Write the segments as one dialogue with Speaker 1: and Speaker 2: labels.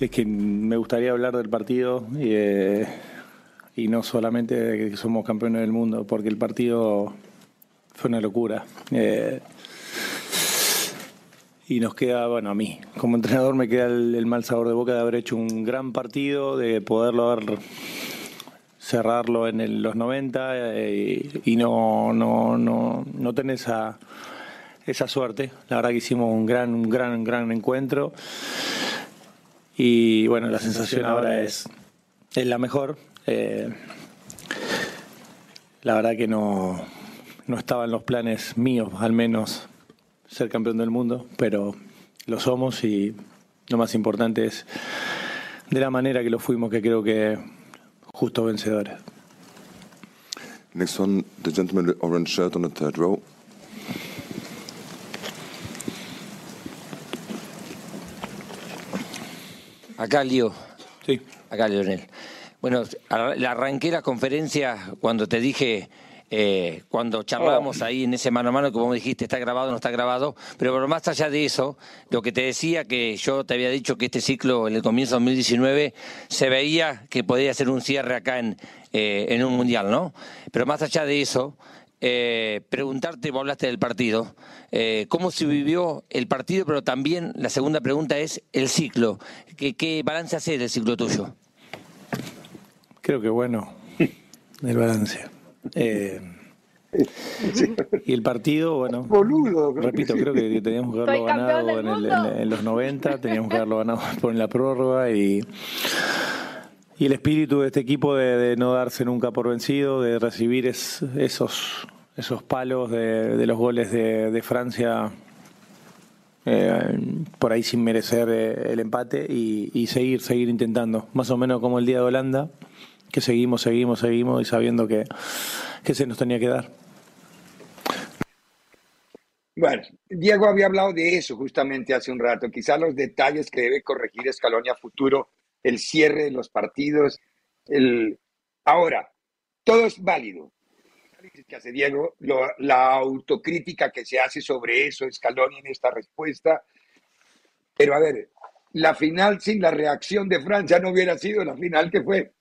Speaker 1: Es que me gustaría hablar del partido y, eh, no solamente de que somos campeones del mundo, porque el partido fue una locura. Eh, y nos queda, bueno, a mí, como entrenador me queda el, mal sabor de boca de haber hecho un gran partido, de poderlo haber cerrarlo en los 90 eh, y no, no, no, no tener esa esa suerte. La verdad que hicimos un gran, un gran, gran encuentro. Y bueno, la sensación ahora es, es la mejor. Eh, la verdad que no, no estaba en los planes míos, al menos, ser campeón del mundo, pero lo somos y lo más importante es de la manera que lo fuimos, que creo que justo vencedores.
Speaker 2: Next one, the gentleman orange shirt on the third row.
Speaker 3: Acá, Lío.
Speaker 1: Sí.
Speaker 3: Acá, Leonel. Bueno, la arranqué la conferencia cuando te dije, eh, cuando charlábamos ahí en ese mano a mano, como dijiste, está grabado, no está grabado, pero más allá de eso, lo que te decía que yo te había dicho que este ciclo en el comienzo de 2019 se veía que podía ser un cierre acá en, eh, en un mundial, ¿no? Pero más allá de eso, eh, preguntarte, vos hablaste del partido, eh, cómo se vivió el partido, pero también la segunda pregunta es el ciclo. ¿Qué, qué balance hace del ciclo tuyo?
Speaker 1: Creo que bueno, el balance. Eh, y el partido, bueno, repito, creo que teníamos que haberlo ganado en, los 90, teníamos que haberlo ganado por la prórroga y, y el espíritu de este equipo de, no darse nunca por vencido, de recibir esos, esos palos de, los goles de, Francia eh, por ahí sin merecer eh, el empate y, seguir, seguir intentando. Más o menos como el día de Holanda, que seguimos, seguimos, seguimos y sabiendo que, que se nos tenía que dar.
Speaker 4: Bueno, Diego había hablado de eso justamente hace un rato, quizás los detalles que debe corregir Escalonia futuro, el cierre de los partidos, el... Ahora, todo es válido, que hace Diego, la autocrítica que se hace sobre eso, Scaloni en esta respuesta. Pero a ver, la final sin la reacción de Francia no hubiera sido la final que fue.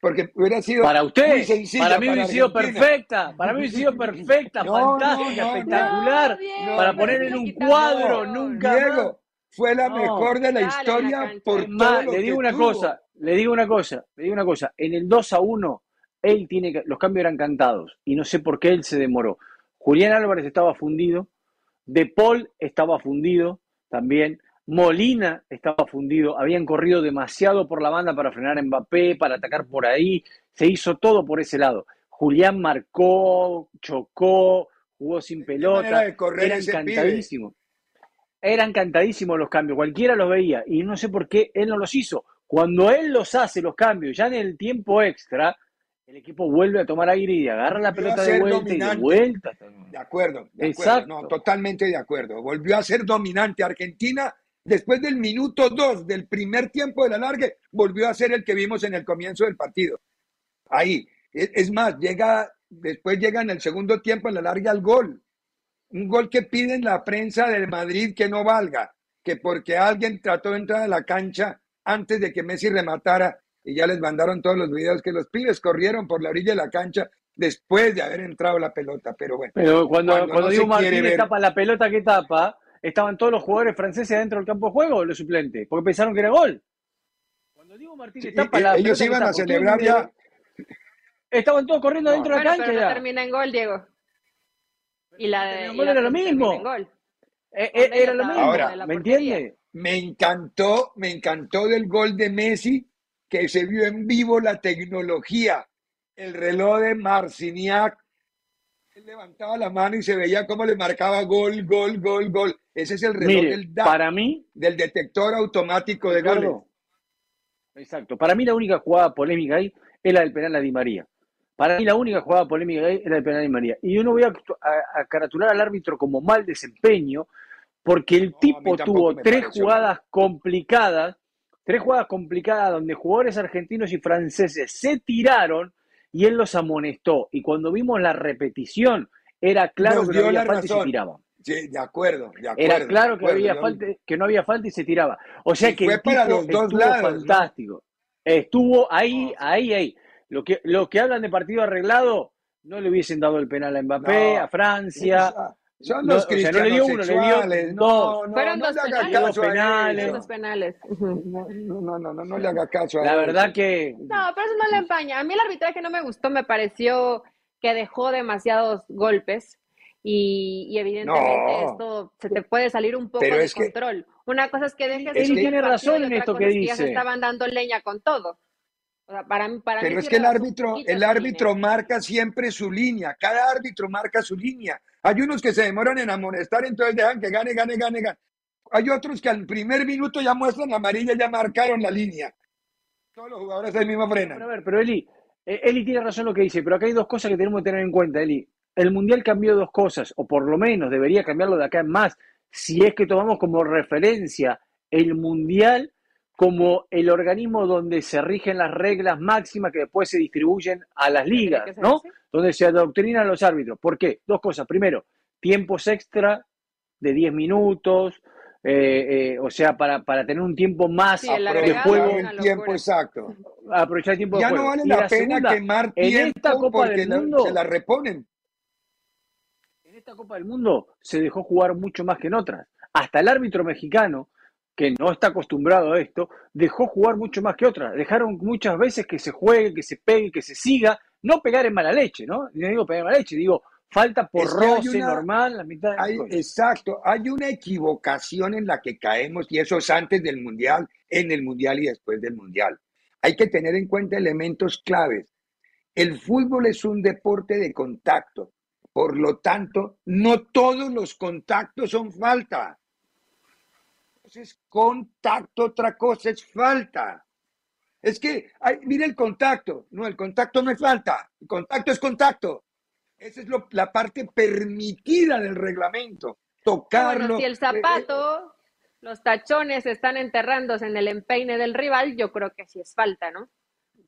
Speaker 4: Porque hubiera sido.
Speaker 5: Para usted, para mí hubiera sido perfecta, para mí hubiera sido perfecta, fantástica, espectacular, para poner en un cuadro, nunca.
Speaker 4: Diego, fue la mejor de la historia por todo.
Speaker 5: le digo una cosa, le digo una cosa, le digo una cosa. En el 2 a 1 él tiene que, los cambios eran cantados y no sé por qué él se demoró. Julián Álvarez estaba fundido, De Paul estaba fundido también, Molina estaba fundido, habían corrido demasiado por la banda para frenar a Mbappé, para atacar por ahí, se hizo todo por ese lado. Julián marcó, chocó, jugó sin pelota, era encantadísimo. Eran encantadísimos los cambios, cualquiera los veía y no sé por qué él no los hizo. Cuando él los hace, los cambios, ya en el tiempo extra, el equipo vuelve a tomar aire y agarra la pelota de vuelta y de vuelta.
Speaker 4: De acuerdo, de acuerdo. No, totalmente de acuerdo. Volvió a ser dominante Argentina después del minuto dos del primer tiempo de la larga, volvió a ser el que vimos en el comienzo del partido. Ahí. Es más, llega, después llega en el segundo tiempo en la larga el gol. Un gol que piden la prensa del Madrid que no valga, que porque alguien trató de entrar a la cancha antes de que Messi rematara y ya les mandaron todos los videos que los pibes corrieron por la orilla de la cancha después de haber entrado la pelota, pero bueno.
Speaker 5: Pero cuando, cuando, Diego Martínez tapa la pelota que tapa, ¿estaban todos los jugadores franceses dentro del campo de juego o los suplentes? Porque pensaron que era gol.
Speaker 4: Cuando Diego Martínez tapa la ellos iban a celebrar ya.
Speaker 5: Estaban todos corriendo dentro de la cancha
Speaker 6: pero no termina en gol, Diego. Y la de
Speaker 5: gol era lo mismo. Eh, eh, era lo mismo. Ahora, ¿me entiendes?
Speaker 4: Me encantó, me encantó del gol de Messi que se vio en vivo la tecnología, el reloj de Marciniak. Él levantaba la mano y se veía cómo le marcaba gol, gol, gol, gol. Ese es el reloj del
Speaker 5: para mí,
Speaker 4: del detector automático de goles.
Speaker 5: Exacto. Para mí la única jugada polémica ahí es la del penal a Di María. Para mí la única jugada polémica ahí es la del penal a Di María. Y yo no voy a, caratular al árbitro como mal desempeño, porque el tipo tuvo tres jugadas complicadas, tres jugadas complicadas donde jugadores argentinos y franceses se tiraron y él los amonestó. Y cuando vimos la repetición, era claro que no había falta y se tiraba.
Speaker 4: Sí, de acuerdo, de acuerdo.
Speaker 5: Era claro que, había falta, que no había falta y se tiraba. O sea que
Speaker 4: fue para los dos lados,
Speaker 5: fantástico. Estuvo ahí, ahí, ahí. Lo que, lo que hablan de partido arreglado, no le hubiesen dado el penal a Mbappé, a Francia.
Speaker 4: Son los no, no le dio uno, le dio
Speaker 6: No, no, Fueron dos penales. Dos penales.
Speaker 4: No, no, no, no, le haga caso a
Speaker 5: La verdad que.
Speaker 6: No, pero eso no le empaña. A mí el arbitraje no me gustó, me pareció que dejó demasiados golpes y, evidentemente esto se te puede salir un poco de control. Una cosa es que dejes
Speaker 5: Él tiene razón en esto que dice.
Speaker 6: ya se estaban dando leña con todo. Para, para
Speaker 4: Pero es que el árbitro, el árbitro marca siempre su línea. Cada árbitro marca su línea. Hay unos que se demoran en amonestar, entonces dejan que gane, gane, gane, gane. Hay otros que al primer minuto ya muestran la amarilla, ya marcaron la línea. Todos los jugadores del mismo frenan.
Speaker 5: a ver, pero Eli, eh, Eli tiene razón lo que dice, pero acá hay dos cosas que tenemos que tener en cuenta, Eli el Mundial cambió dos cosas, o por lo menos debería cambiarlo de acá en más, si es que tomamos como referencia el Mundial como el organismo donde se rigen las reglas máximas que después se distribuyen a las ligas, ¿no? Donde se adoctrinan los árbitros. ¿Por qué? Dos cosas. Primero, tiempos extra de 10 minutos, eh, eh, o sea, para, para, tener un tiempo más
Speaker 4: de juego. El tiempo exacto.
Speaker 5: Aprovechar el tiempo
Speaker 4: ya
Speaker 5: de
Speaker 4: juego. Ya no vale la, pena quemar tiempo en esta Copa del Mundo, se la reponen
Speaker 5: esta Copa del Mundo se dejó jugar mucho más que en otras. Hasta el árbitro mexicano, que no está acostumbrado a esto, dejó jugar mucho más que otras. Dejaron muchas veces que se juegue, que se pegue, que se siga. No pegar en mala leche, ¿no? No digo pegar en mala leche, digo falta por roce normal, la mitad
Speaker 4: Exacto, hay una equivocación en la que caemos y eso es antes del Mundial, en el Mundial y después del Mundial. Hay que tener en cuenta elementos claves. El fútbol es un deporte de contacto. Por lo tanto, no todos los contactos son falta. Entonces, contacto, otra cosa es falta. Es que, mire el contacto. No, el contacto no es falta. El contacto es contacto. Esa es la parte permitida del reglamento. Tocarlo.
Speaker 6: Bueno, si el eh, zapato, eh, los tachones están enterrándose en el empeine del rival, yo creo que sí es falta, ¿no?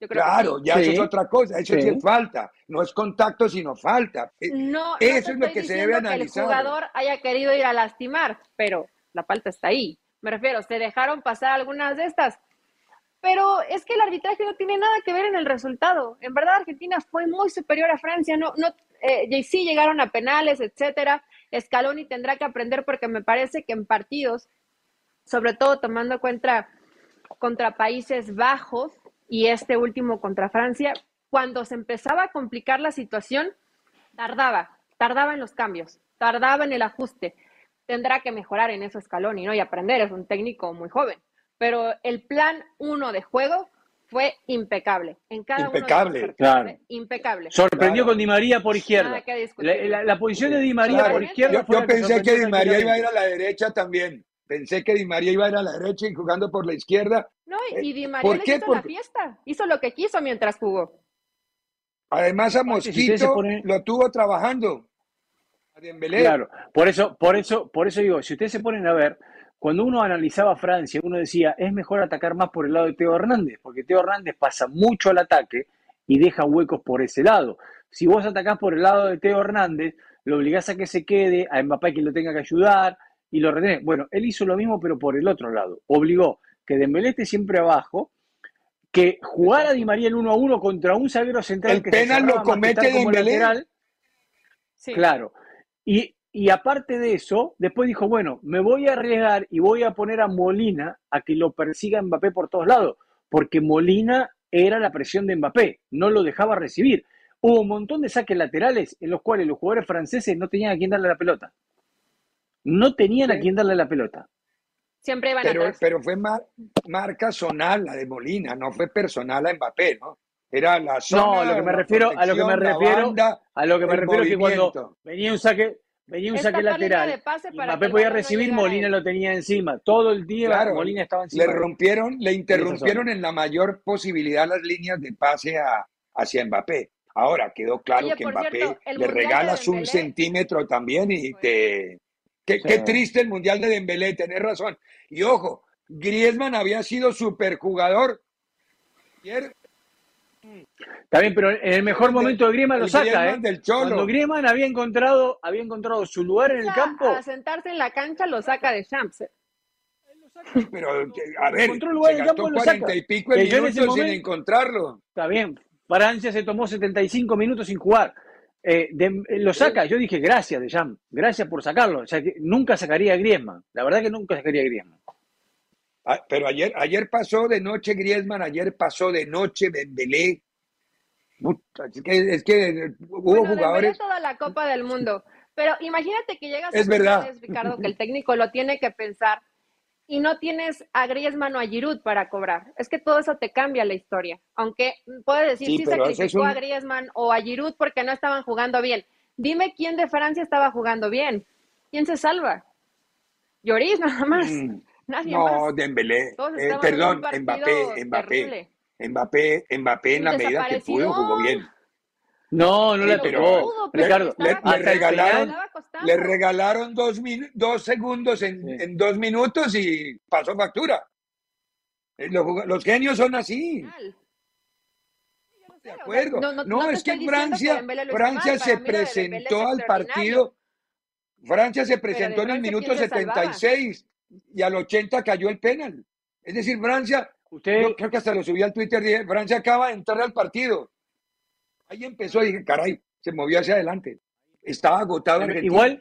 Speaker 4: claro, ya eso es otra cosa, eso sí. es falta, no es contacto, sino falta. Eh, no, eso es lo que se debe analizar.
Speaker 6: Que el jugador haya querido ir a lastimar, pero la falta está ahí. Me refiero, se dejaron pasar algunas de estas, pero es que el arbitraje no tiene nada que ver en el resultado. En verdad, Argentina fue muy superior a Francia, no, no, eh, sí llegaron a penales, etcétera. Scaloni tendrá que aprender porque me parece que en partidos, sobre todo tomando cuenta contra Países Bajos, y este último contra Francia, cuando se empezaba a complicar la situación, tardaba, tardaba en los cambios, tardaba en el ajuste. Tendrá que mejorar en eso Scaloni, ¿no? Y aprender, es un técnico muy joven. Pero el plan uno de juego fue impecable. En cada
Speaker 4: impecable,
Speaker 6: uno
Speaker 5: claro.
Speaker 6: ¿eh? impecable.
Speaker 5: Sorprendió con Di María por izquierda. La, posición de Di María por izquierda.
Speaker 4: Yo, yo pensé que Di María iba a ir a la derecha también. Pensé que Di María iba a ir a la derecha y jugando por la izquierda.
Speaker 6: No, y, Di María le hizo la fiesta. Hizo lo que quiso mientras jugó.
Speaker 4: Además a Mosquito lo tuvo trabajando.
Speaker 5: Claro, por eso, por eso, por eso digo, si ustedes se ponen a ver, cuando uno analizaba Francia, uno decía, es mejor atacar más por el lado de Teo Hernández, porque Teo Hernández pasa mucho al ataque y deja huecos por ese lado. Si vos atacás por el lado de Teo Hernández, lo obligás a que se quede, a Mbappé que lo tenga que ayudar, y lo retenés. Bueno, él hizo lo mismo, pero por el otro lado. Obligó que Dembélé esté siempre abajo, que jugara Di María el uno a uno contra un zaguero central
Speaker 4: el
Speaker 5: que
Speaker 4: penal lo comete Dembélé.
Speaker 5: Sí. Claro. Y, y aparte de eso, después dijo, bueno, me voy a arriesgar y voy a poner a Molina a que lo persiga Mbappé por todos lados, porque Molina era la presión de Mbappé, no lo dejaba recibir. Hubo un montón de saques laterales en los cuales los jugadores franceses no tenían a quién darle la pelota no tenían a quién darle la pelota.
Speaker 6: Siempre iban
Speaker 4: pero,
Speaker 6: atrás.
Speaker 4: Pero fue marca zonal la de Molina, no fue personal a Mbappé, ¿no? Era la zona.
Speaker 5: No, a lo que me refiero, a lo que me refiero, a lo que me refiero es que cuando venía un saque, venía un saque lateral, Mbappé podía recibir, Molina lo tenía encima. Todo el día Molina estaba encima.
Speaker 4: Le rompieron, le interrumpieron en la mayor posibilidad las líneas de pase a, hacia Mbappé. Ahora quedó claro que Mbappé le regalas un centímetro también y te. Qué, qué, triste el Mundial de Dembélé, tenés razón. Y ojo, Griezmann había sido superjugador. Ayer
Speaker 5: Está bien, pero en el mejor momento de Griezmann lo saca, ¿eh? Cuando Griezmann había encontrado, había encontrado su lugar en el campo.
Speaker 6: A sentarse en la cancha lo saca de Champs. ¿eh?
Speaker 4: Pero, a ver, se gastó cuarenta y pico de minutos sin encontrarlo.
Speaker 5: Está bien, Francia se tomó 75 minutos sin jugar. Eh, lo saca, yo dije gracias de Jam, gracias por sacarlo. O sea, que nunca sacaría a Griezmann, la verdad que nunca sacaría a Griezmann.
Speaker 4: Ah, pero ayer, ayer pasó de noche Griezmann, ayer pasó de noche Dembélé. Es que, es que hubo jugadores.
Speaker 6: toda la Copa del Mundo. Pero imagínate que llegas
Speaker 4: es a verdad.
Speaker 6: Ricardo, que el técnico lo tiene que pensar y no tienes a Griezmann o a Giroud para cobrar. Es que todo eso te cambia la historia. Aunque puedes decir si sí, sacrificó a Griezmann o a Giroud porque no estaban jugando bien. Dime quién de Francia estaba jugando bien. ¿Quién se salva? Lloris nada más. Mm. Nadie
Speaker 4: no, Dembélé. Eh, perdón, Mbappé, Mbappé. Mbappé, Mbappé en la medida que pudo jugó bien.
Speaker 5: No, no le pegó. Ricardo,
Speaker 4: le, regalaron, le regalaron dos, dos segundos en, dos minutos y pasó factura. Eh, los, genios son así. De acuerdo. No, es que Francia, Francia se presentó al partido. Francia se presentó en el minuto 76 y al 80 cayó el penal. Es decir, Francia Usted, creo que hasta lo subí al Twitter, dije, Francia acaba de entrar al partido. Ahí empezó y dije, caray, se movió hacia adelante. Estaba agotado.
Speaker 5: igual,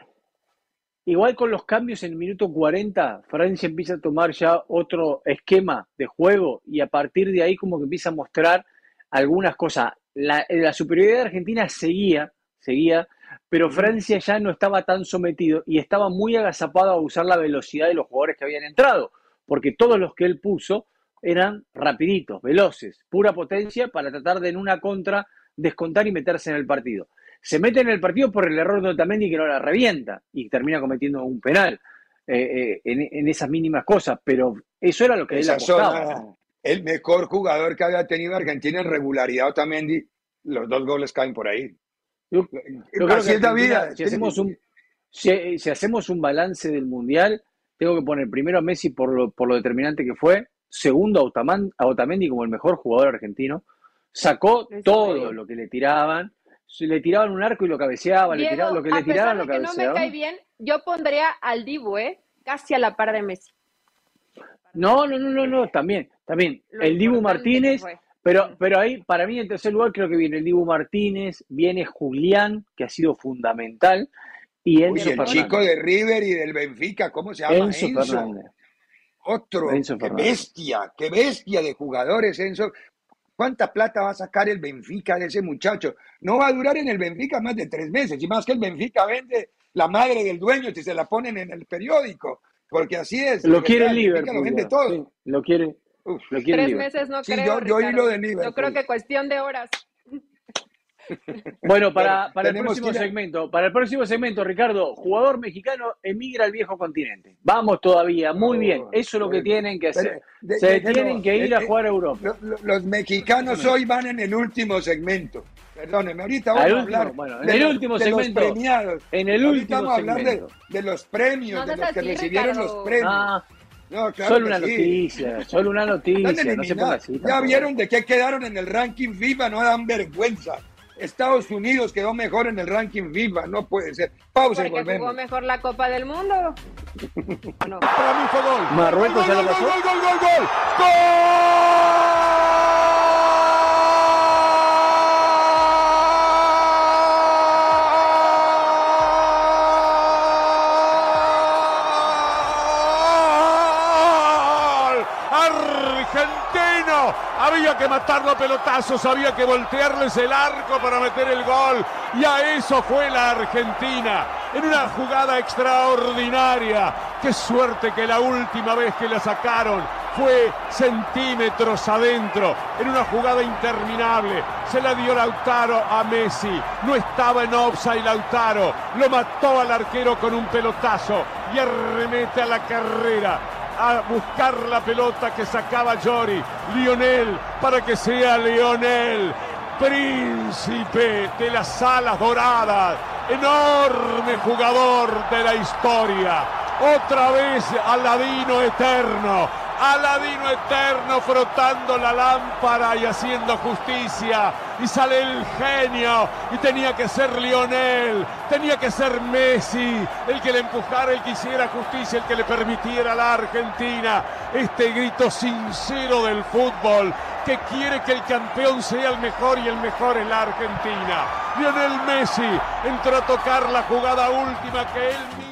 Speaker 5: igual con los cambios en el minuto 40, Francia empieza a tomar ya otro esquema de juego y a partir de ahí como que empieza a mostrar algunas cosas. La, la superioridad de Argentina seguía, seguía, pero Francia ya no estaba tan sometido y estaba muy agazapado a usar la velocidad de los jugadores que habían entrado, porque todos los que él puso eran rapiditos, veloces, pura potencia para tratar de en una contra descontar y meterse en el partido. Se mete en el partido por el error de Otamendi que no la revienta y termina cometiendo un penal eh, eh, en, esas mínimas cosas, pero eso era lo que él apostaba.
Speaker 4: el mejor jugador que había tenido Argentina en regularidad Otamendi, los dos goles caen por ahí.
Speaker 5: Yo, vida. Si hacemos, un, si, hacemos un balance del Mundial, tengo que poner primero a Messi por lo, por lo determinante que fue, segundo a Otamendi como el mejor jugador argentino, sacó todo lo que le tiraban, le tiraban un arco y lo cabeceaba, le tiraban, lo que le tiraban lo
Speaker 6: que no me cae bien, yo pondría al Dibu, ¿eh? Casi a la par de Messi.
Speaker 5: No, no, no, no, no, también, también. el Dibu Martínez, pero, pero ahí, para mí, en tercer lugar, creo que viene el Dibu Martínez, viene Julián, que ha sido fundamental, y Enzo
Speaker 4: el chico de River y del Benfica, ¿cómo se llama? Enzo, Fernández. Otro, qué bestia, qué bestia de jugadores, Enzo. ¿Cuánta plata va a sacar el Benfica de ese muchacho? No va a durar en el Benfica más de tres meses, y más que el Benfica vende la madre del dueño si se la ponen en el periódico, porque así es.
Speaker 5: Lo quiere el Liverpool. Lo vende todo. lo quiere. Lo quiere
Speaker 6: tres meses no creo.
Speaker 4: Yo, yo, lo de Liverpool.
Speaker 6: Yo creo que cuestión de horas.
Speaker 5: Bueno, para, para el próximo segmento, para el próximo segmento, Ricardo, jugador mexicano emigra al viejo continente. Vamos todavía, muy bien. Eso es lo que tienen que hacer. Se tienen que ir a jugar a Europa.
Speaker 4: Los, mexicanos hoy van en el último segmento. Perdóneme, ahorita vamos a hablar
Speaker 5: bueno, en el último segmento,
Speaker 4: los premiados.
Speaker 5: En el último
Speaker 4: vamos a hablar de, los premios, de los que recibieron los premios. Ah,
Speaker 5: no, claro solo una noticia, solo una noticia, no se así,
Speaker 4: Ya vieron de qué quedaron en el ranking FIFA, no dan vergüenza. Estados Unidos quedó mejor en el ranking FIFA, no puede ser. Pausa
Speaker 6: y volvemos. jugó mejor la Copa del Mundo.
Speaker 7: no. Para mí fue gol.
Speaker 5: Marruecos ya lo pasó.
Speaker 7: Gol, gol, gol, gol. ¡Gol! Había que matarlo a pelotazos, había que voltearles el arco para meter el gol. Y a eso fue la Argentina. En una jugada extraordinaria.
Speaker 8: Qué suerte que la última vez que la sacaron fue centímetros adentro, en una jugada interminable. Se la dio Lautaro a Messi. No estaba en offside Lautaro. Lo mató al arquero con un pelotazo y arremete a la carrera a buscar la pelota que sacaba Jory. Lionel para que sea Lionel. Príncipe de las alas doradas. Enorme jugador de la historia. Otra vez Aladino eterno Aladino eterno frotando la lámpara y haciendo justicia. Y sale el genio. Y tenía que ser Lionel, tenía que ser Messi, el que le empujara, el que hiciera justicia, el que le permitiera a la Argentina este grito sincero del fútbol que quiere que el campeón sea el mejor y el mejor es la Argentina. Lionel Messi entró a tocar la jugada última que él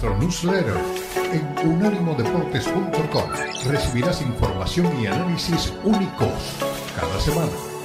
Speaker 7: nuestro newsletter en unánimodeportes.com. Recibirás información y análisis únicos cada semana.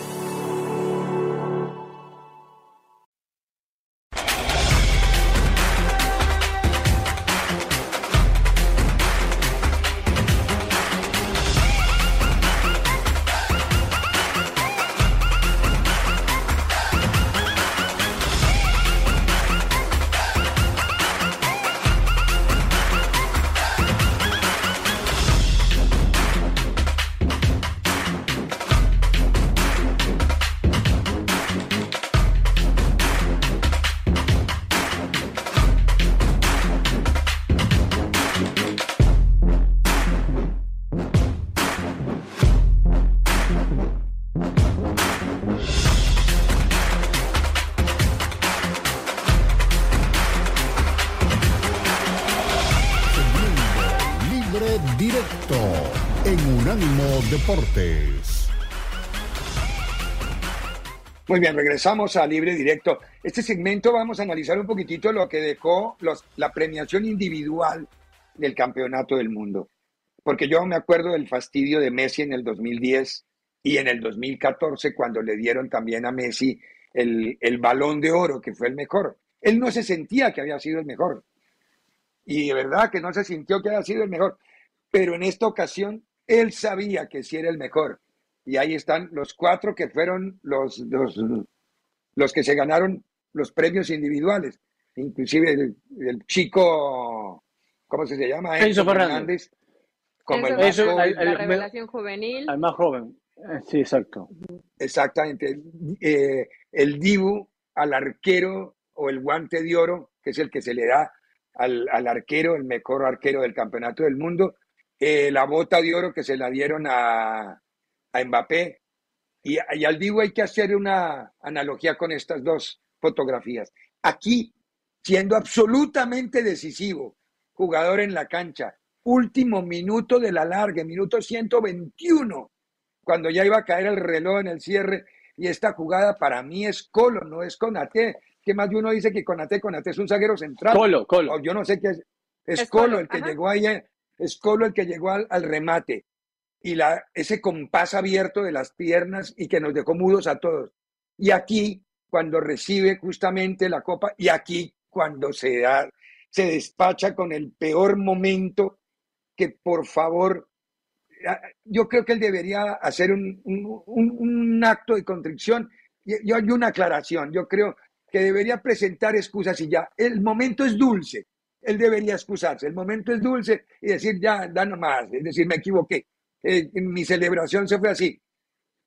Speaker 7: Deportes.
Speaker 4: Muy bien, regresamos a Libre Directo. Este segmento vamos a analizar un poquitito lo que dejó los, la premiación individual del Campeonato del Mundo. Porque yo me acuerdo del fastidio de Messi en el 2010 y en el 2014 cuando le dieron también a Messi el, el balón de oro, que fue el mejor. Él no se sentía que había sido el mejor. Y de verdad que no se sintió que había sido el mejor. Pero en esta ocasión él sabía que sí era el mejor. Y ahí están los cuatro que fueron los, los, que se ganaron los premios individuales. Inclusive el, chico, ¿cómo se llama?
Speaker 5: Enzo Fernández.
Speaker 6: Como el más joven. La, revelación juvenil.
Speaker 5: Al más joven. Eh, sí, exacto.
Speaker 4: Exactamente. Eh, el Dibu al arquero o el guante de oro, que es el que se le da al, al arquero, el mejor arquero del campeonato del mundo, eh, la bota de oro que se la dieron a, a Mbappé. Y, al vivo hay que hacer una analogía con estas dos fotografías. Aquí, siendo absolutamente decisivo, jugador en la cancha, último minuto de la larga, minuto 121, cuando ya iba a caer el reloj en el cierre, y esta jugada para mí es Colo, no es Conate. Que más de uno dice que Conate, Conate es un zaguero central.
Speaker 5: Colo, Colo.
Speaker 4: yo no sé qué es. Es, Colo, el que llegó ahí es Colo el que llegó al, remate y la, ese compás abierto de las piernas y que nos dejó mudos a todos. Y aquí, cuando recibe justamente la copa, y aquí, cuando se, da, se despacha con el peor momento, que por favor, yo creo que él debería hacer un, un, acto de contrición. Yo hay una aclaración, yo creo que debería presentar excusas y ya. El momento es dulce, él debería excusarse. El momento es dulce y decir, ya, da nomás, es decir, me equivoqué. Eh, mi celebración se fue así,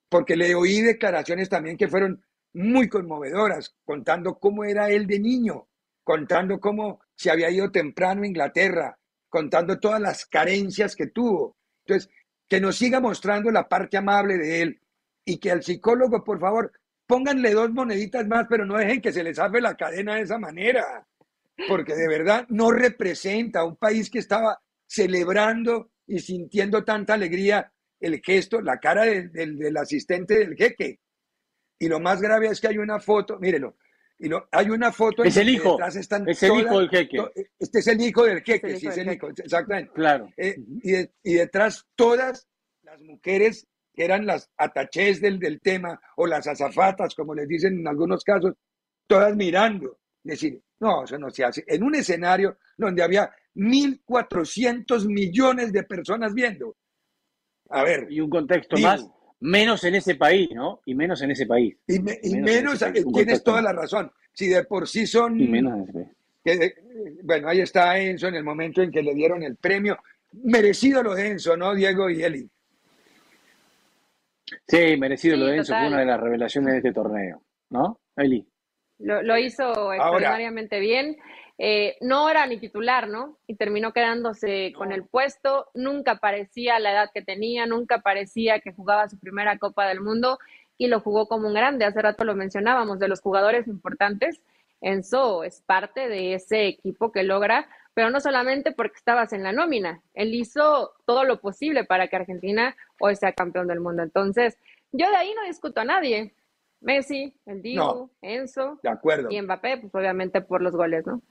Speaker 4: porque le oí declaraciones también que fueron muy conmovedoras, contando cómo era él de niño, contando cómo se había ido temprano a Inglaterra, contando todas las carencias que tuvo. Entonces, que nos siga mostrando la parte amable de él y que al psicólogo, por favor, pónganle dos moneditas más, pero no dejen que se les hace la cadena de esa manera porque de verdad no representa un país que estaba celebrando y sintiendo tanta alegría el gesto, la cara del, asistente del jeque. Y lo más grave es que hay una foto, mírelo, y hay una foto.
Speaker 5: Es el hijo. es el hijo del jeque.
Speaker 4: Este es el hijo del jeque, sí, es el hijo, exactamente.
Speaker 5: Claro.
Speaker 4: Eh, y, detrás todas las mujeres que eran las atachés del, del tema o las azafatas, como les dicen en algunos casos, todas mirando. Decir, no, eso no se hace. En un escenario donde había 1.400 millones de personas viendo. A ver.
Speaker 5: Y un contexto más, menos en ese país, ¿no? Y menos en ese país.
Speaker 4: Y, menos, tienes toda la razón. Si de por sí son...
Speaker 5: Y menos en ese país.
Speaker 4: Que, bueno, ahí está Enzo en el momento en que le dieron el premio. Merecido lo de Enzo, ¿no, Diego y Eli?
Speaker 5: Sí, merecido lo de Enzo, fue una de las revelaciones de este torneo, ¿no, Eli?
Speaker 6: Lo, hizo extraordinariamente bien. Eh, no era ni titular, ¿no? Y terminó quedándose con el puesto. Nunca parecía la edad que tenía, nunca parecía que jugaba su primera Copa del Mundo y lo jugó como un grande. Hace rato lo mencionábamos, de los jugadores importantes. Enzo es parte de ese equipo que logra, pero no solamente porque estabas en la nómina, él hizo todo lo posible para que Argentina hoy sea campeón del mundo. Entonces, yo de ahí no discuto a nadie. Messi, el Diego, Enzo.
Speaker 4: De acuerdo.
Speaker 6: Y Mbappé, pues obviamente por los goles, ¿no?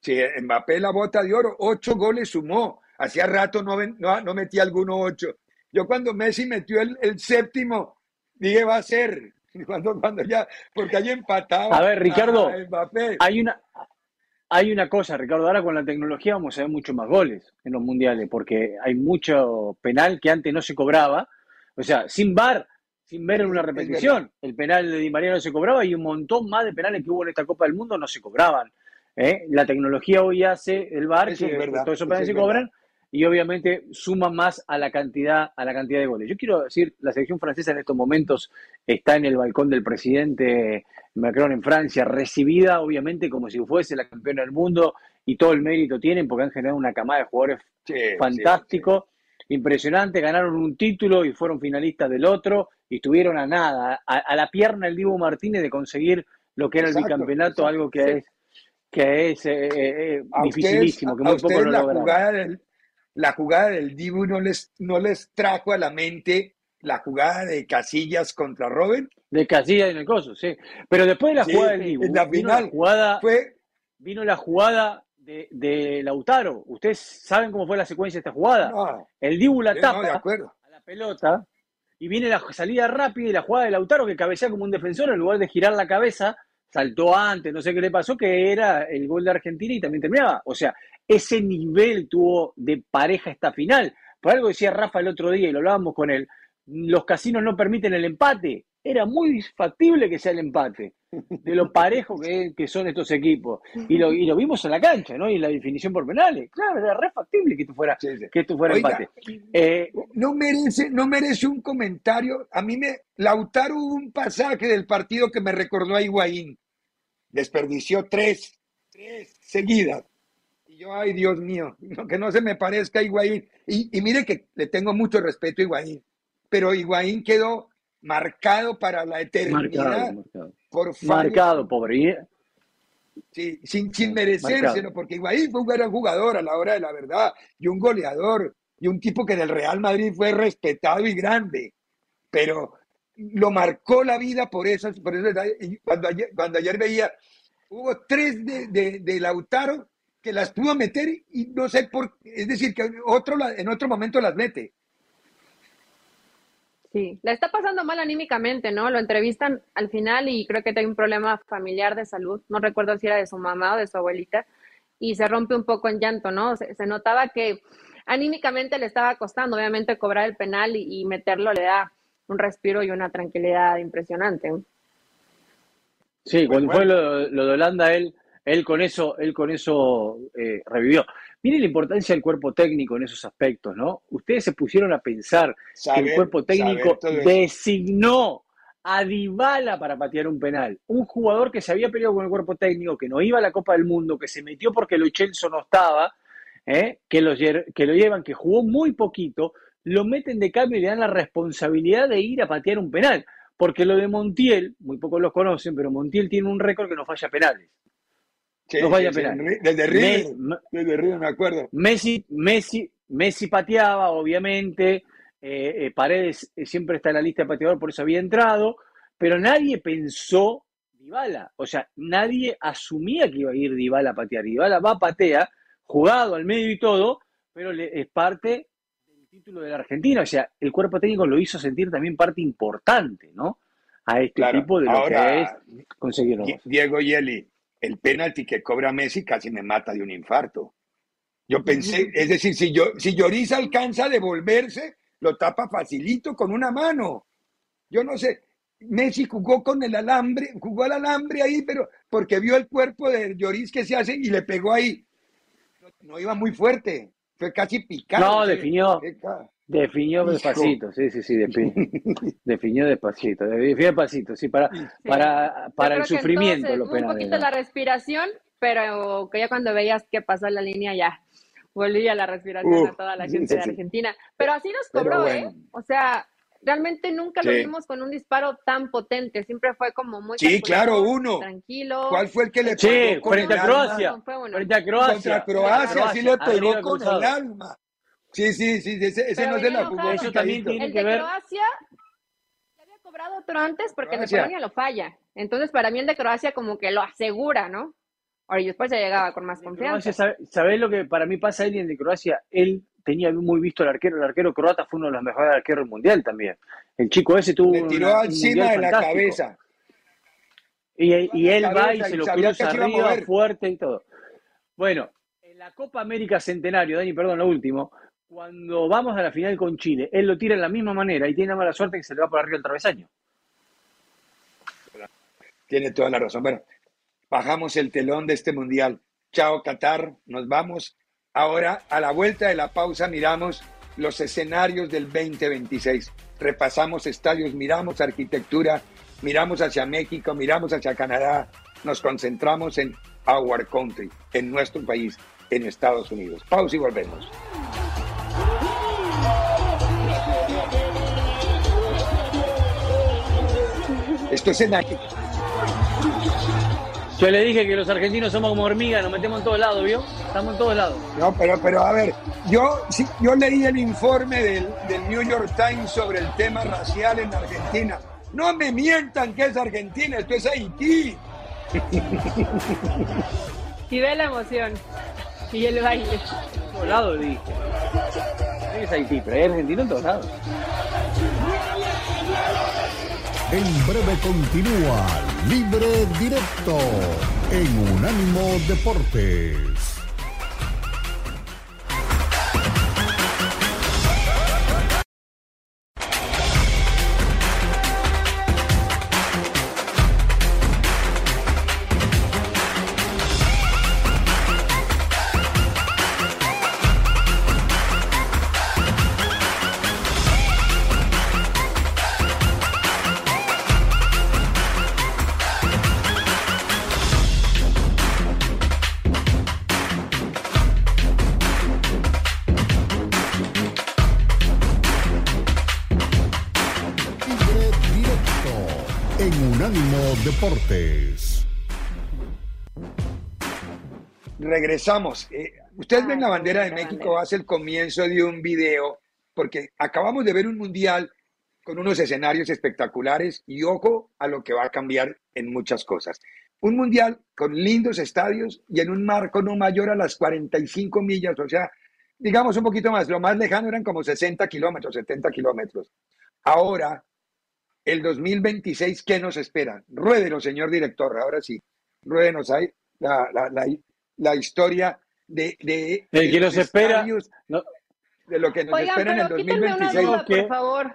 Speaker 4: Sí, Mbappé la bota de oro, ocho goles sumó. Hacía rato no, no, metía alguno ocho. Yo cuando Messi metió el, séptimo, dije va a ser. Cuando, cuando ya, porque ahí empataba.
Speaker 5: A ver, Ricardo, hay una, hay una cosa, Ricardo, ahora con la tecnología vamos a ver mucho más goles en los mundiales, porque hay mucho penal que antes no se cobraba. O sea, sin bar sin ver en una repetición. El penal de Di María no se cobraba y un montón más de penales que hubo en esta Copa del Mundo no se cobraban. ¿eh? La tecnología hoy hace el VAR que todos esos penales se cobran y obviamente suma más a la cantidad a la cantidad de goles. Yo quiero decir, la selección francesa en estos momentos está en el balcón del presidente Macron en Francia, recibida obviamente como si fuese la campeona del mundo y todo el mérito tienen porque han generado una camada de jugadores fantástico, impresionante, ganaron un título y fueron finalistas del otro y estuvieron a nada, a, la pierna el Divo Martínez de conseguir lo que era el bicampeonato, algo que es que es eh, eh, eh, dificilísimo, que muy poco lo
Speaker 4: la jugada del, la jugada del Dibu no les, no les trajo a la mente la jugada de Casillas contra Robin.
Speaker 5: De Casillas en el coso, sí. Pero después de la jugada del Dibu,
Speaker 4: en la final jugada,
Speaker 5: fue... vino la jugada de, de, Lautaro. ¿Ustedes saben cómo fue la secuencia de esta jugada? el Dibu la tapa a la pelota y viene la salida rápida y la jugada de Lautaro que cabecea como un defensor en lugar de girar la cabeza, saltó antes, no sé qué le pasó, que era el gol de Argentina y también terminaba. O sea, ese nivel tuvo de pareja esta final. Por algo decía Rafa el otro día y lo hablábamos con él, los casinos no permiten el empate era muy factible que sea el empate, de lo parejo que, son estos equipos. Y lo, y lo vimos en la cancha, ¿no? Y en la definición por penales. Claro, era re factible que esto fuera, Que esto fuera empate.
Speaker 4: Eh, no, merece, no merece un comentario. A mí me. Lautaro hubo un pasaje del partido que me recordó a Higuaín. Desperdició tres, tres seguidas. Y yo, ay, Dios mío, que no se me parezca a Higuaín. Y, y mire que le tengo mucho respeto a Higuaín. Pero Higuaín quedó marcado para la eternidad.
Speaker 5: Marcado, Por marcado pobre.
Speaker 4: Sí, sin, sin merecérselo, porque Higuaín fue un gran jugador a la hora de la verdad, y un goleador, y un tipo que del Real Madrid fue respetado y grande, pero lo marcó la vida por eso, por eso cuando ayer, cuando ayer veía, hubo tres de, de, de, Lautaro que las pudo meter y no sé por es decir, que otro, en otro momento las mete.
Speaker 6: Sí, la está pasando mal anímicamente, ¿no? Lo entrevistan al final y creo que tiene un problema familiar de salud. No recuerdo si era de su mamá o de su abuelita. Y se rompe un poco en llanto, ¿no? Se, notaba que anímicamente le estaba costando, obviamente, cobrar el penal y, meterlo le da un respiro y una tranquilidad impresionante.
Speaker 5: Sí, cuando fue lo, de Holanda, él, él con eso, él con eso eh, revivió. Miren la importancia del cuerpo técnico en esos aspectos, ¿no? Ustedes se pusieron a pensar que el cuerpo técnico designó a Dybala para patear un penal. Un jugador que se había peleado con el cuerpo técnico, que no iba a la Copa del Mundo, que se metió porque Lo Chelso no estaba, ¿eh? que, lo, que lo llevan, que jugó muy poquito, lo meten de cambio y le dan la responsabilidad de ir a patear un penal. Porque lo de Montiel, muy pocos lo conocen, pero Montiel tiene un récord que no falla penales no vaya a
Speaker 4: Desde River, desde River me acuerdo.
Speaker 5: Messi, Messi, Messi pateaba, obviamente. Eh, eh, Paredes eh, siempre está en la lista de pateador, por eso había entrado. Pero nadie pensó Dybala. O sea, nadie asumía que iba a ir Dybala a patear. Dybala va a patea, jugado al medio y todo, pero es parte del título de la Argentina. O sea, el cuerpo técnico lo hizo sentir también parte importante, ¿no? a este tipo de lo que es conseguirlo.
Speaker 4: Diego Yeli, el penalti que cobra Messi casi me mata de un infarto. Yo pensé, es decir, si, yo, si Lloris alcanza a devolverse, lo tapa facilito con una mano. Yo no sé, Messi jugó con el alambre, jugó al alambre ahí, pero porque vio el cuerpo de Lloris que se hace y le pegó ahí. No, iba muy fuerte, fue casi picado.
Speaker 5: No, definió. Definió despacito, sí, sí, sí, definió, definió despacito, definió despacito, sí, para, para, para el sufrimiento. lo
Speaker 6: un poquito la respiración, pero que ya cuando veías que pasó la línea ya volvía la respiración a toda la gente de Argentina. Pero así nos cobró, ¿eh? O sea, realmente nunca lo vimos con un disparo tan potente, siempre fue como muy
Speaker 4: Sí, claro, uno.
Speaker 6: Tranquilo.
Speaker 4: ¿Cuál fue el que le
Speaker 5: pegó? Sí, frente a Croacia. Frente a Croacia.
Speaker 4: Contra Croacia, sí le pegó con el alma. Sí, sí, sí, ese, ese no se la jugó.
Speaker 6: Eso también tiene el que de ver. Croacia ya había cobrado otro antes porque el de Polonia lo falla. Entonces, para mí el de Croacia como que lo asegura, ¿no? Ahora, y después ya llegaba con más confianza.
Speaker 5: ¿Sabés lo que para mí pasa él y el de Croacia? Él tenía muy visto el arquero. El arquero croata fue uno de los mejores arqueros del mundial también. El chico ese tuvo.
Speaker 4: Le tiró encima de la cabeza.
Speaker 5: Y, y él va y se lo cruza arriba fuerte y todo. Bueno, en la Copa América Centenario, Dani, perdón, lo último, cuando vamos a la final con Chile, él lo tira de la misma manera y tiene la mala suerte que se le va por arriba el travesaño.
Speaker 4: Tiene toda la razón. Bueno, bajamos el telón de este mundial. Chao Qatar, nos vamos. Ahora, a la vuelta de la pausa, miramos los escenarios del 2026. Repasamos estadios, miramos arquitectura, miramos hacia México, miramos hacia Canadá, nos concentramos en our country, en nuestro país, en Estados Unidos. Pausa y volvemos. Esto es en
Speaker 5: Yo le dije que los argentinos somos como hormigas, nos metemos en todos lados, ¿vio? Estamos en todos lados.
Speaker 4: No, pero, pero a ver, yo, sí, yo leí el informe del, del New York Times sobre el tema racial en Argentina. No me mientan que es Argentina, esto es Haití.
Speaker 6: Y ve la emoción. Y el baile.
Speaker 5: En todos lados dije. Es Haití, pero hay argentino en todos lados.
Speaker 7: En breve continúa Libre Directo en Unánimo Deportes.
Speaker 4: Regresamos. Eh, Ustedes ven la bandera de México, hace el comienzo de un video, porque acabamos de ver un mundial con unos escenarios espectaculares y ojo a lo que va a cambiar en muchas cosas. Un mundial con lindos estadios y en un marco no mayor a las 45 millas, o sea, digamos un poquito más, lo más lejano eran como 60 kilómetros, 70 kilómetros. Ahora el 2026, ¿qué nos espera? Ruédenos, señor director, ahora sí. Ruédenos ahí la, la, la, historia de, de,
Speaker 5: de, que nos espera.
Speaker 4: De lo que nos espera en el 2026.
Speaker 6: por favor.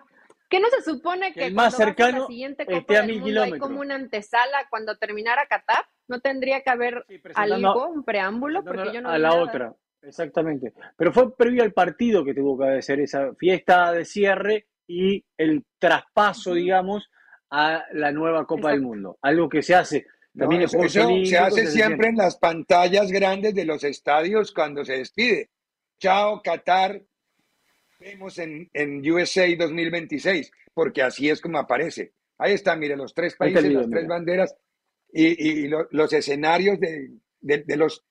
Speaker 6: ¿Qué no se supone que
Speaker 5: el más cercano
Speaker 6: la siguiente Copa del Mundo hay como una antesala cuando terminara Qatar? ¿No tendría que haber algo, un preámbulo? Porque yo no
Speaker 5: a la otra, exactamente. Pero fue previo al partido que tuvo que hacer esa fiesta de cierre y el traspaso, digamos, a la nueva Copa del Mundo. Algo que se hace también
Speaker 4: eso, se hace siempre en las pantallas grandes de los estadios cuando se despide. Chao, Qatar. Vemos en, en USA 2026, porque así es como aparece. Ahí está, mire, los tres países, las tres banderas y, y los escenarios de, de, los,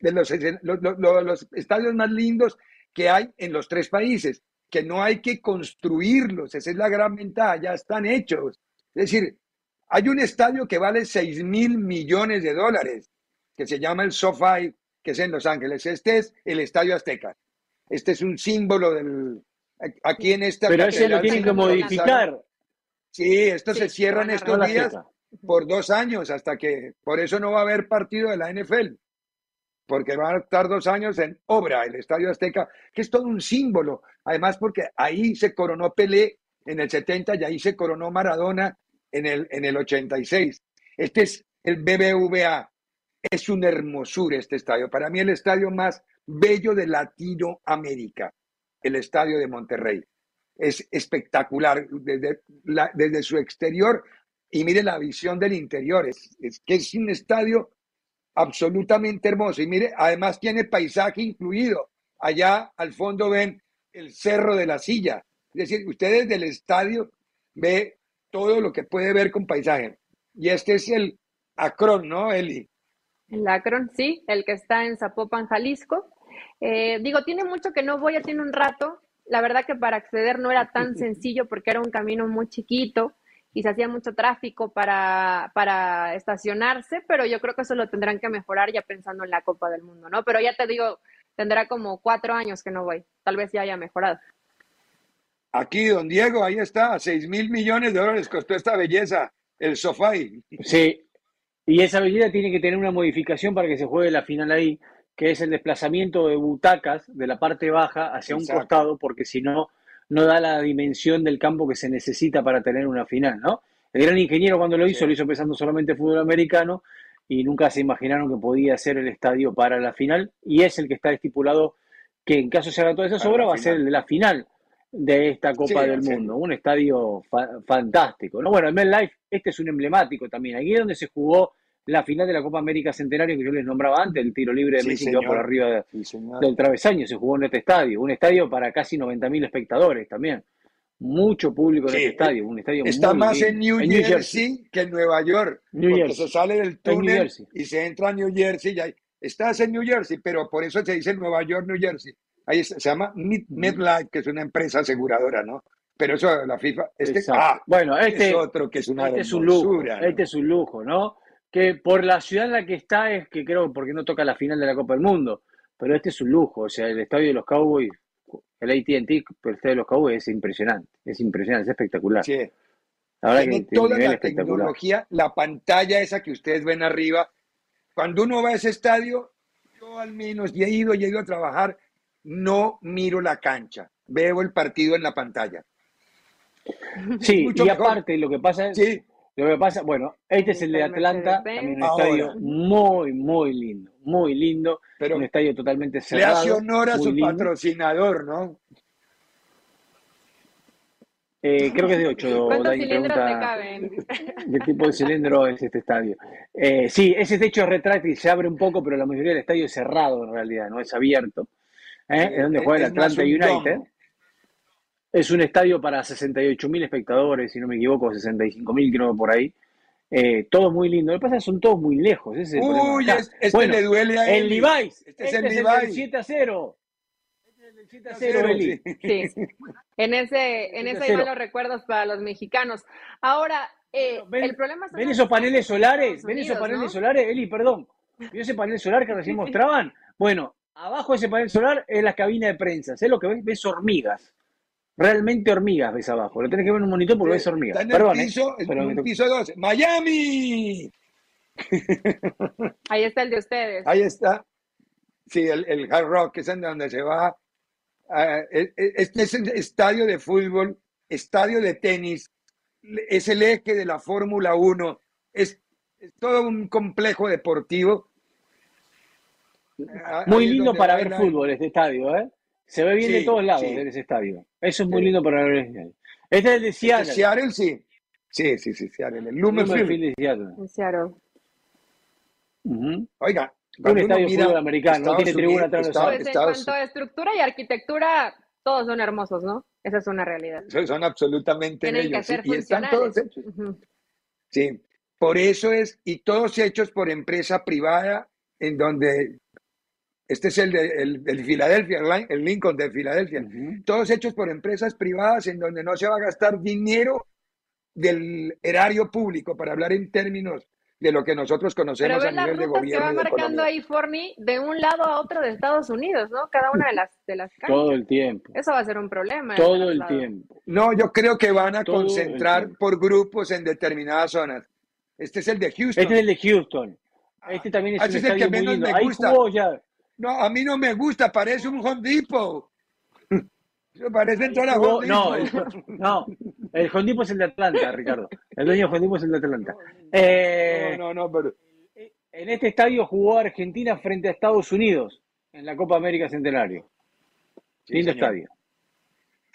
Speaker 4: de los, los estadios más lindos que hay en los tres países que no hay que construirlos, esa es la gran ventaja, ya están hechos. Es decir, hay un estadio que vale 6 mil millones de dólares, que se llama el SoFi, que es en Los Ángeles. Este es el Estadio Azteca. Este es un símbolo del... Aquí en esta...
Speaker 5: Pero ese lo tienen que modificar.
Speaker 4: Sí, esto se cierra en estos días por dos años, hasta que, por eso no va a haber partido de la NFL, porque va a estar dos años en obra el Estadio Azteca, que es todo un símbolo, además porque ahí se coronó Pelé en el 70 y ahí se coronó Maradona en el, en el 86. Este es el BBVA, es una hermosura este estadio, para mí el estadio más bello de Latinoamérica, el estadio de Monterrey. Es espectacular desde, desde su exterior y mire la visión del interior, es, que es un estadio absolutamente hermoso. Y mire, además tiene paisaje incluido. Allá al fondo ven el Cerro de la Silla. Es decir, ustedes del estadio ve todo lo que puede ver con paisaje. Y este es el Acron, ¿no, Eli?
Speaker 6: El Acron, sí, el que está en Zapopan, Jalisco. Eh, digo, tiene mucho que no voy, ya tiene un rato. La verdad que para acceder no era tan sencillo porque era un camino muy chiquito y se hacía mucho tráfico para, para estacionarse, pero yo creo que eso lo tendrán que mejorar ya pensando en la Copa del Mundo, ¿no? Pero ya te digo, tendrá como cuatro años que no voy, tal vez ya haya mejorado.
Speaker 4: Aquí, don Diego, ahí está, seis mil millones de dólares costó esta belleza, el sofá.
Speaker 5: Sí, y esa belleza tiene que tener una modificación para que se juegue la final ahí, que es el desplazamiento de butacas de la parte baja hacia un costado, porque si no, no da la dimensión del campo que se necesita para tener una final, ¿no? El gran ingeniero cuando lo hizo, lo hizo pensando solamente fútbol americano y nunca se imaginaron que podía ser el estadio para la final y es el que está estipulado que en caso se haga toda esa obra va a ser el de la final de esta Copa del Mundo, un estadio fantástico. ¿no? Bueno, el MetLife, este es un emblemático también, aquí es donde se jugó la final de la Copa América Centenario que yo les nombraba antes, el tiro libre de Messi por arriba del travesaño, se jugó en este estadio, un estadio para casi 90.000 espectadores también. Mucho público en este estadio, un estadio
Speaker 4: Está más en New, Jersey, que en Nueva York, porque se sale del túnel y se entra a New Jersey. Y estás en New Jersey, pero por eso se dice Nueva York, New Jersey. Ahí se, llama MedLife, que es una empresa aseguradora, ¿no? Pero eso la FIFA, este, ah,
Speaker 5: bueno, este
Speaker 4: es otro que es una
Speaker 5: este es un lujo, este es un lujo, ¿no? que por la ciudad en la que está es que creo porque no toca la final de la Copa del Mundo, pero este es un lujo, o sea, el estadio de los Cowboys, el AT&T, el estadio de los Cowboys es impresionante, es impresionante, es espectacular.
Speaker 4: Sí. Tiene toda la tecnología, la pantalla esa que ustedes ven arriba. Cuando uno va a ese estadio, yo al menos, y he ido, y he ido a trabajar, no miro la cancha, veo el partido en la pantalla.
Speaker 5: Sí, y aparte lo que pasa es... Sí lo que pasa, bueno, este es el de Atlanta, también un estadio muy, muy lindo, muy lindo, Pero un estadio totalmente cerrado.
Speaker 4: Le hace honor a su patrocinador, ¿no?
Speaker 5: Eh, creo que es de 8.
Speaker 6: ¿Cuántos cilindros te caben?
Speaker 5: ¿Qué tipo de cilindro es este estadio? Eh, sí, ese techo retráctil y se abre un poco, pero la mayoría del estadio es cerrado en realidad, no es abierto. ¿Eh? Es donde juega el Atlanta United. Es un estadio para 68.000 espectadores, si no me equivoco, 65.000 creo por ahí. Eh, todo muy lindo. Lo que pasa es que son todos muy lejos. Ese
Speaker 4: Uy, este le duele a
Speaker 5: él. El Levi's. Este, es el, este es el 7 a 0. Este es el 7 a 0, Eli.
Speaker 6: Sí. En ese, en ese hay malos recuerdos para los mexicanos. Ahora, eh, el problema es
Speaker 5: ¿Ven esos paneles solares? ¿Ven esos paneles solares? Eli, perdón. ¿Vio ese panel solar que recién mostraban? Bueno, abajo de ese panel solar es la cabina de prensa. ¿Sabes lo que ves? Ves hormigas realmente hormigas ves abajo. Lo tenés que ver en un monitor porque ves hormigas.
Speaker 4: Está en el piso, ¿eh? piso 12. ¡Miami!
Speaker 6: Ahí está el de ustedes.
Speaker 4: Ahí está. Sí, el, el Hard Rock, que es en donde se va. E, e, este es el estadio de fútbol, estadio de tenis, es el eje de la Fórmula 1, es, todo un complejo deportivo.
Speaker 5: Muy lindo para ver fútbol este estadio, ¿eh? Se ve bien de todos lados en ese estadio. Eso es muy lindo para ver. Este es el de Seattle.
Speaker 4: Este Seattle, sí. Sí, sí, sí, Seattle. El Lumen
Speaker 6: Field. de Seattle.
Speaker 4: Oiga,
Speaker 5: un estadio mira, fútbol americano, no tiene tribuna atrás
Speaker 6: pues en cuanto a estructura y arquitectura, todos son hermosos, ¿no? Esa es una realidad.
Speaker 4: Son, absolutamente
Speaker 6: Tienen
Speaker 4: bellos.
Speaker 6: Que ser y están todos hechos.
Speaker 4: Sí, por eso es, y todos hechos por empresa privada, en donde este es el de Filadelfia, el Lincoln de Filadelfia. Todos hechos por empresas privadas en donde no se va a gastar dinero del erario público, para hablar en términos de lo que nosotros conocemos a nivel de gobierno.
Speaker 6: que va marcando ahí Forni de un lado a otro de Estados Unidos, ¿no? Cada una de las de las
Speaker 5: Todo el tiempo.
Speaker 6: Eso va a ser un problema.
Speaker 5: Todo el tiempo.
Speaker 4: No, yo creo que van a concentrar por grupos en determinadas zonas. Este es el de Houston.
Speaker 5: Este es el de Houston. Este también es, ah, el que menos me gusta.
Speaker 4: No, a mí no me gusta, parece un Home Depot. parece entrar a Home
Speaker 5: No, el, no, el Home Depot es el de Atlanta, Ricardo. El dueño de Home Depot es el de Atlanta. Eh,
Speaker 4: no, no, no, pero...
Speaker 5: En este estadio jugó Argentina frente a Estados Unidos en la Copa América Centenario. lindo estadio.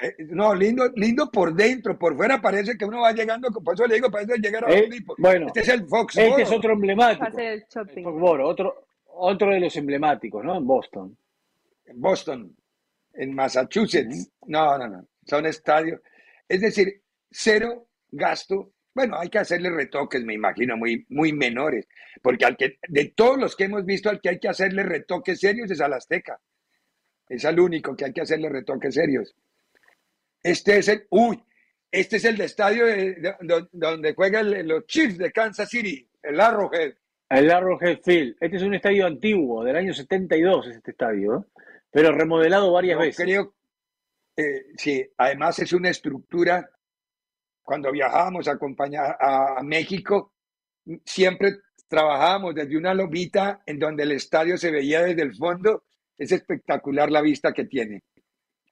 Speaker 4: Eh, no, lindo, lindo por dentro, por fuera parece que uno va llegando, por eso le digo, parece llegar a
Speaker 5: eh. Bueno,
Speaker 4: este es el Fox
Speaker 5: Este es otro emblemático. El, el otro, otro de los emblemáticos, ¿no? En Boston.
Speaker 4: En Boston, en Massachusetts. No, no, no. Son estadios. Es decir, cero gasto. Bueno, hay que hacerle retoques, me imagino, muy, muy menores. Porque al que, de todos los que hemos visto, al que hay que hacerle retoques serios es al Azteca. Es al único que hay que hacerle retoques serios. Este es el. Uy, este es el estadio donde juegan los Chiefs de Kansas City, el Arrowhead.
Speaker 5: El Arrowhead Field. Este es un estadio antiguo, del año 72 es este estadio, ¿eh? pero remodelado varias veces.
Speaker 4: Creo, eh, sí, además es una estructura, cuando viajábamos a acompañar a, México, siempre trabajábamos desde una lobita en donde el estadio se veía desde el fondo. Es espectacular la vista que tiene.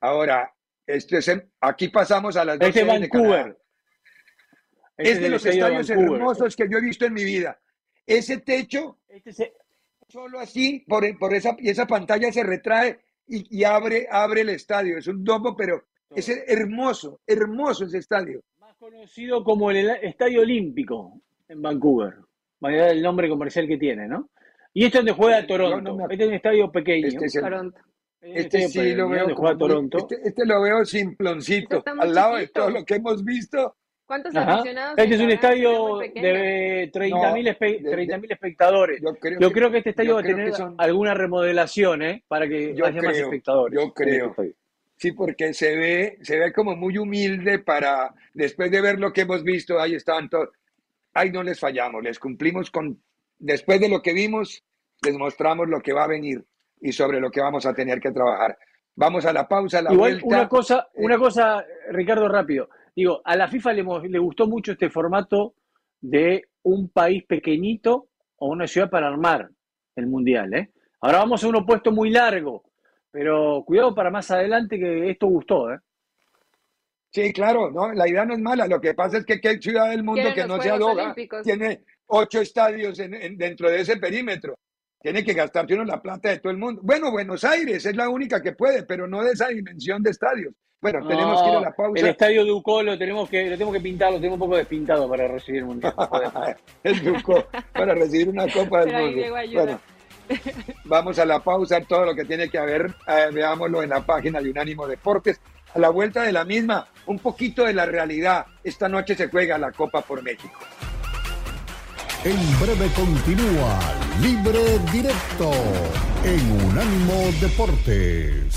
Speaker 4: Ahora, este es aquí pasamos a las
Speaker 5: dos este Vancouver.
Speaker 4: Este es de los estadios hermosos que yo he visto en mi vida. Ese techo, este solo así, por, por esa, y esa pantalla se retrae y, abre, abre el estadio. Es un domo, pero es hermoso, hermoso ese estadio.
Speaker 5: Más conocido como el Estadio Olímpico en Vancouver. Manera el nombre comercial que tiene, ¿no? Y este es donde juega Toronto. este es un estadio pequeño.
Speaker 4: Este
Speaker 6: es el,
Speaker 4: Toronto. Este, sí lo veo. Juega Toronto. Este, este, lo veo simploncito. Al lado de todo lo que hemos visto,
Speaker 6: ¿Cuántos aficionados?
Speaker 5: Este es un estadio de 30.000 espectadores. Yo creo, que este estadio va a tener alguna remodelación, ¿eh? Para que haya más espectadores.
Speaker 4: Yo creo. Sí, porque se ve, se ve como muy humilde para, después de ver lo que hemos visto, ahí estaban todos. Ahí no les fallamos, les cumplimos con, después de lo que vimos, les mostramos lo que va a venir y sobre lo que vamos a tener que trabajar. Vamos a la pausa, la
Speaker 5: Igual, Una cosa, una eh, cosa, Ricardo, rápido. Digo, a la FIFA le, le gustó mucho este formato de un país pequeñito o una ciudad para armar el mundial. ¿eh? Ahora vamos a un opuesto muy largo, pero cuidado para más adelante que esto gustó. ¿eh?
Speaker 4: Sí, claro, no, la idea no es mala. Lo que pasa es que qué ciudad del mundo que no sea Doha tiene ocho estadios dentro de ese perímetro. Tiene que gastarse uno la plata de todo el mundo. Bueno, Buenos Aires es la única que puede, pero no de esa dimensión de estadios. Bueno, tenemos que ir a la pausa.
Speaker 5: El estadio Ducó lo tenemos que, lo tenemos que pintar, lo tenemos un poco despintado para recibir un mundial.
Speaker 4: el Ducó, para recibir una Copa del Mundo. Bueno, vamos a la pausa, todo lo que tiene que haber, eh, veámoslo en la página de Unánimo Deportes. A la vuelta de la misma, un poquito de la realidad. Esta noche se juega la Copa por México.
Speaker 7: En breve continúa Libre Directo en Unánimo Deportes.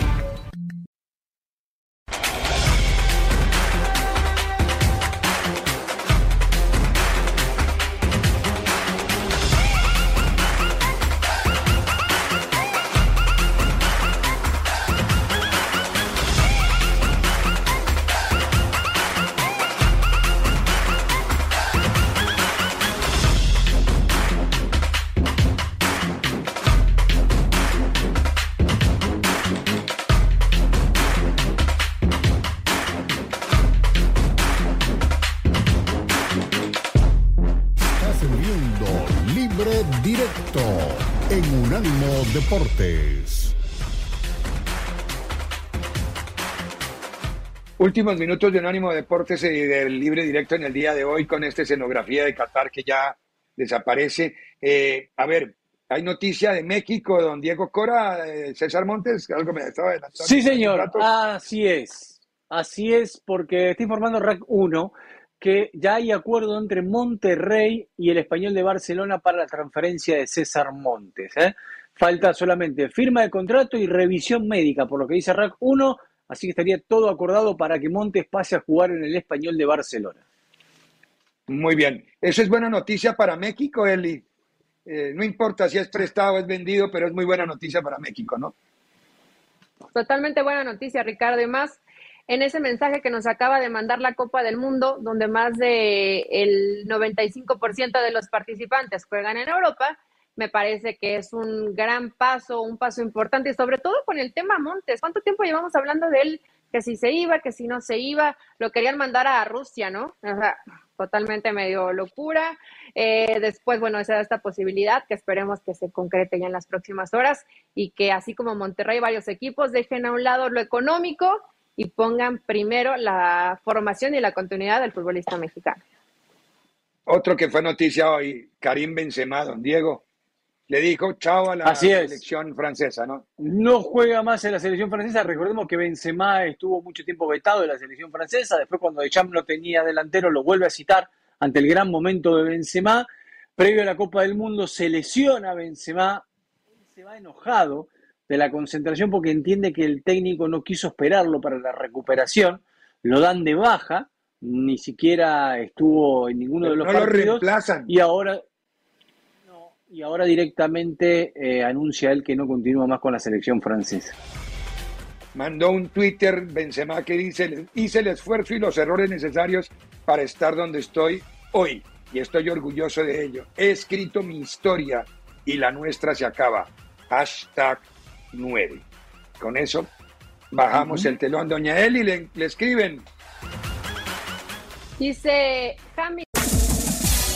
Speaker 7: Deportes.
Speaker 4: Últimos minutos de Unánimo Deportes y del libre directo en el día de hoy con esta escenografía de Qatar que ya desaparece. Eh, a ver, hay noticia de México, don Diego Cora, eh, César Montes, algo me estaba
Speaker 5: Sí, señor, así es. Así es, porque estoy informando RAC 1 que ya hay acuerdo entre Monterrey y el español de Barcelona para la transferencia de César Montes. ¿eh? Falta solamente firma de contrato y revisión médica, por lo que dice RAC 1, así que estaría todo acordado para que Montes pase a jugar en el español de Barcelona.
Speaker 4: Muy bien, eso es buena noticia para México, Eli. Eh, no importa si es prestado o es vendido, pero es muy buena noticia para México, ¿no?
Speaker 6: Totalmente buena noticia, Ricardo. Y más en ese mensaje que nos acaba de mandar la Copa del Mundo, donde más del el 95% de los participantes juegan en Europa, me parece que es un gran paso, un paso importante, y sobre todo con el tema Montes. ¿Cuánto tiempo llevamos hablando de él? Que si se iba, que si no se iba, lo querían mandar a Rusia, ¿no? O sea, totalmente medio locura. Eh, después, bueno, esa esta posibilidad que esperemos que se concrete ya en las próximas horas y que así como Monterrey, varios equipos dejen a un lado lo económico y pongan primero la formación y la continuidad del futbolista mexicano.
Speaker 4: Otro que fue noticia hoy, Karim Benzema, don Diego, le dijo chao a la selección francesa, ¿no?
Speaker 5: No juega más en la selección francesa. Recordemos que Benzema estuvo mucho tiempo vetado de la selección francesa. Después, cuando Deschamps no tenía delantero, lo vuelve a citar ante el gran momento de Benzema. Previo a la Copa del Mundo, se lesiona Benzema. Se va enojado de la concentración porque entiende que el técnico no quiso esperarlo para la recuperación, lo dan de baja, ni siquiera estuvo en ninguno de los no partidos y ahora y ahora directamente eh, anuncia él que no continúa más con la selección francesa.
Speaker 4: Mandó un Twitter Benzema que dice, hice el esfuerzo y los errores necesarios para estar donde estoy hoy y estoy orgulloso de ello. He escrito mi historia y la nuestra se acaba. Hashtag 9. Con eso bajamos el telón. Doña Eli le, le escriben.
Speaker 6: Dice Jami.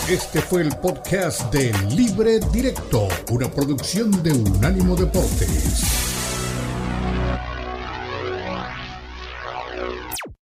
Speaker 7: Este fue el podcast de Libre Directo, una producción de Unánimo Deportes.